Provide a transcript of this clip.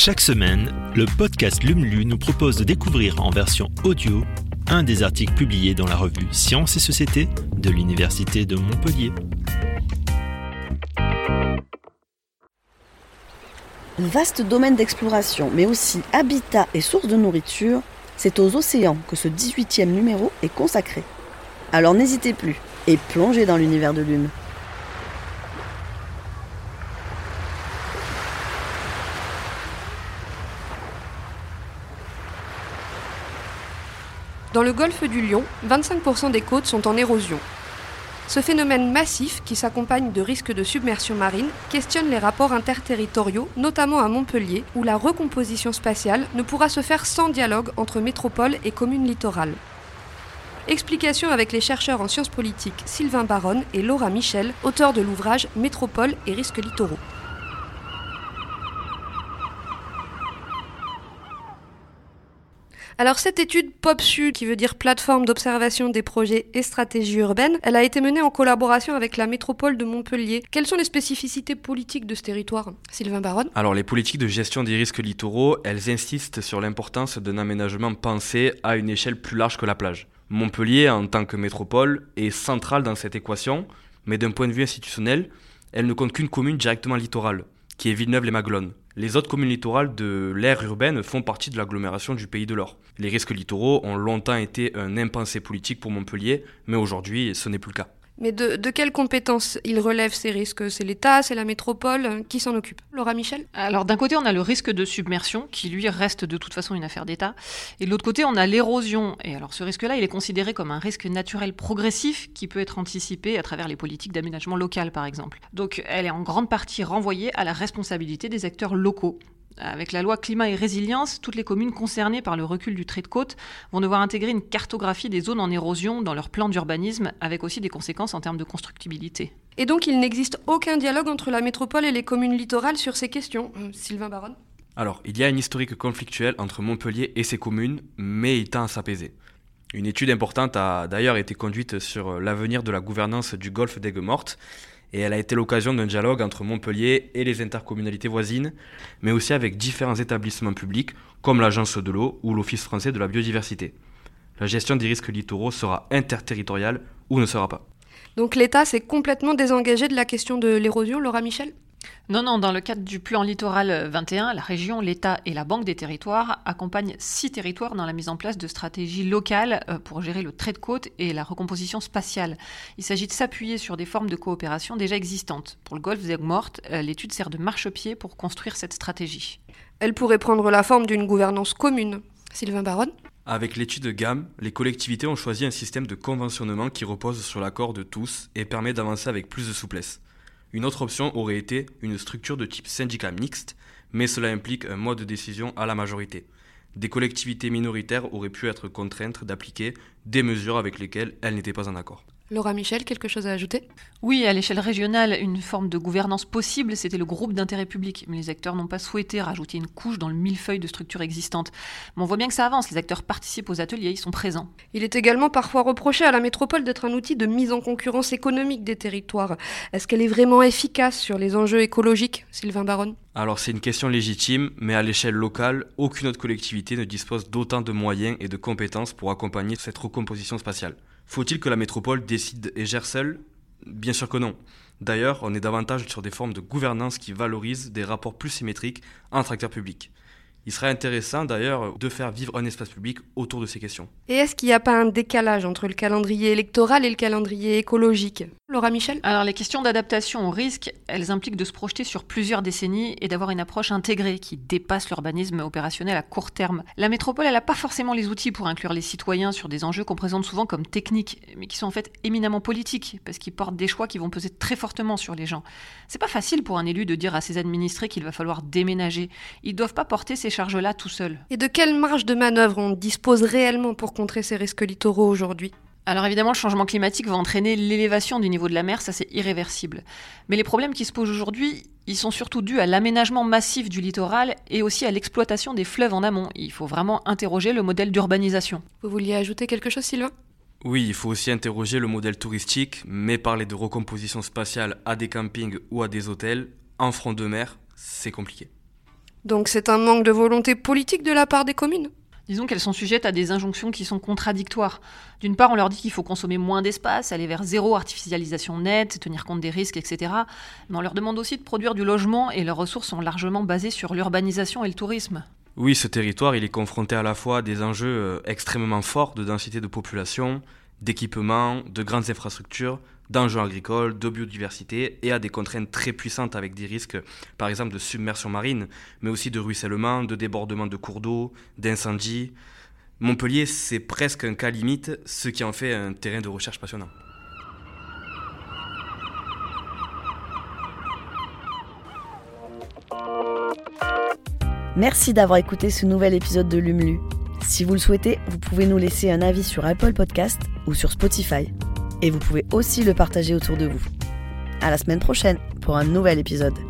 Chaque semaine, le podcast LUMLU nous propose de découvrir en version audio un des articles publiés dans la revue Sciences et Société de l'Université de Montpellier. Vaste domaine d'exploration, mais aussi habitat et source de nourriture, c'est aux océans que ce 18e numéro est consacré. Alors n'hésitez plus et plongez dans l'univers de l'hume. Dans le golfe du Lion, 25% des côtes sont en érosion. Ce phénomène massif, qui s'accompagne de risques de submersion marine, questionne les rapports interterritoriaux, notamment à Montpellier, où la recomposition spatiale ne pourra se faire sans dialogue entre métropole et communes littorales. Explication avec les chercheurs en sciences politiques Sylvain Baronne et Laura Michel, auteurs de l'ouvrage Métropole et risques littoraux. Alors cette étude POPSU, qui veut dire plateforme d'observation des projets et stratégies urbaines, elle a été menée en collaboration avec la métropole de Montpellier. Quelles sont les spécificités politiques de ce territoire Sylvain Baronne Alors les politiques de gestion des risques littoraux, elles insistent sur l'importance d'un aménagement pensé à une échelle plus large que la plage. Montpellier, en tant que métropole, est centrale dans cette équation, mais d'un point de vue institutionnel, elle ne compte qu'une commune directement littorale, qui est Villeneuve-les-Maglones. Les autres communes littorales de l'ère urbaine font partie de l'agglomération du Pays de l'Or. Les risques littoraux ont longtemps été un impensé politique pour Montpellier, mais aujourd'hui ce n'est plus le cas. Mais de, de quelles compétences il relève ces risques? C'est l'État, c'est la métropole? Qui s'en occupe? Laura Michel? Alors d'un côté, on a le risque de submersion, qui lui reste de toute façon une affaire d'État. Et de l'autre côté, on a l'érosion. Et alors ce risque-là, il est considéré comme un risque naturel progressif qui peut être anticipé à travers les politiques d'aménagement local, par exemple. Donc elle est en grande partie renvoyée à la responsabilité des acteurs locaux. Avec la loi climat et résilience, toutes les communes concernées par le recul du trait de côte vont devoir intégrer une cartographie des zones en érosion dans leur plan d'urbanisme, avec aussi des conséquences en termes de constructibilité. Et donc il n'existe aucun dialogue entre la métropole et les communes littorales sur ces questions. Euh, Sylvain Baronne Alors, il y a une historique conflictuelle entre Montpellier et ses communes, mais il tend à s'apaiser. Une étude importante a d'ailleurs été conduite sur l'avenir de la gouvernance du golfe d'Aigues-Mortes, et elle a été l'occasion d'un dialogue entre Montpellier et les intercommunalités voisines, mais aussi avec différents établissements publics comme l'Agence de l'eau ou l'Office français de la biodiversité. La gestion des risques littoraux sera interterritoriale ou ne sera pas. Donc l'État s'est complètement désengagé de la question de l'érosion, Laura Michel? Non, non, dans le cadre du plan littoral 21, la région, l'État et la Banque des territoires accompagnent six territoires dans la mise en place de stratégies locales euh, pour gérer le trait de côte et la recomposition spatiale. Il s'agit de s'appuyer sur des formes de coopération déjà existantes. Pour le golfe d'Aigues-Mortes, euh, l'étude sert de marchepied pour construire cette stratégie. Elle pourrait prendre la forme d'une gouvernance commune. Sylvain Baronne Avec l'étude de gamme, les collectivités ont choisi un système de conventionnement qui repose sur l'accord de tous et permet d'avancer avec plus de souplesse. Une autre option aurait été une structure de type syndicat mixte, mais cela implique un mode de décision à la majorité. Des collectivités minoritaires auraient pu être contraintes d'appliquer des mesures avec lesquelles elles n'étaient pas en accord. Laura Michel, quelque chose à ajouter? Oui, à l'échelle régionale, une forme de gouvernance possible, c'était le groupe d'intérêt public. Mais les acteurs n'ont pas souhaité rajouter une couche dans le millefeuille de structures existantes. Mais on voit bien que ça avance, les acteurs participent aux ateliers, ils sont présents. Il est également parfois reproché à la métropole d'être un outil de mise en concurrence économique des territoires. Est-ce qu'elle est vraiment efficace sur les enjeux écologiques, Sylvain Baronne? Alors c'est une question légitime, mais à l'échelle locale, aucune autre collectivité ne dispose d'autant de moyens et de compétences pour accompagner cette recomposition spatiale. Faut-il que la métropole décide et gère seule? Bien sûr que non. D'ailleurs, on est davantage sur des formes de gouvernance qui valorisent des rapports plus symétriques entre acteurs publics. Il serait intéressant d'ailleurs de faire vivre un espace public autour de ces questions. Et est-ce qu'il n'y a pas un décalage entre le calendrier électoral et le calendrier écologique? Laura Michel? Alors les questions d'adaptation au risque, elles impliquent de se projeter sur plusieurs décennies et d'avoir une approche intégrée qui dépasse l'urbanisme opérationnel à court terme. La métropole, elle n'a pas forcément les outils pour inclure les citoyens sur des enjeux qu'on présente souvent comme techniques, mais qui sont en fait éminemment politiques, parce qu'ils portent des choix qui vont peser très fortement sur les gens. C'est pas facile pour un élu de dire à ses administrés qu'il va falloir déménager. Ils doivent pas porter ces charge-là tout seul. Et de quelle marge de manœuvre on dispose réellement pour contrer ces risques littoraux aujourd'hui? Alors évidemment, le changement climatique va entraîner l'élévation du niveau de la mer, ça c'est irréversible. Mais les problèmes qui se posent aujourd'hui, ils sont surtout dus à l'aménagement massif du littoral et aussi à l'exploitation des fleuves en amont. Il faut vraiment interroger le modèle d'urbanisation. Vous vouliez ajouter quelque chose, Sylvain? Oui, il faut aussi interroger le modèle touristique, mais parler de recomposition spatiale à des campings ou à des hôtels en front de mer, c'est compliqué. Donc c'est un manque de volonté politique de la part des communes Disons qu'elles sont sujettes à des injonctions qui sont contradictoires. D'une part, on leur dit qu'il faut consommer moins d'espace, aller vers zéro artificialisation nette, tenir compte des risques, etc. Mais on leur demande aussi de produire du logement et leurs ressources sont largement basées sur l'urbanisation et le tourisme. Oui, ce territoire, il est confronté à la fois à des enjeux euh, extrêmement forts de densité de population, d'équipement, de grandes infrastructures, d'enjeux agricoles, de biodiversité et à des contraintes très puissantes avec des risques, par exemple, de submersion marine, mais aussi de ruissellement, de débordement de cours d'eau, d'incendie. Montpellier, c'est presque un cas limite, ce qui en fait un terrain de recherche passionnant. Merci d'avoir écouté ce nouvel épisode de Lumlu. Si vous le souhaitez, vous pouvez nous laisser un avis sur Apple Podcast ou sur Spotify. Et vous pouvez aussi le partager autour de vous. À la semaine prochaine pour un nouvel épisode.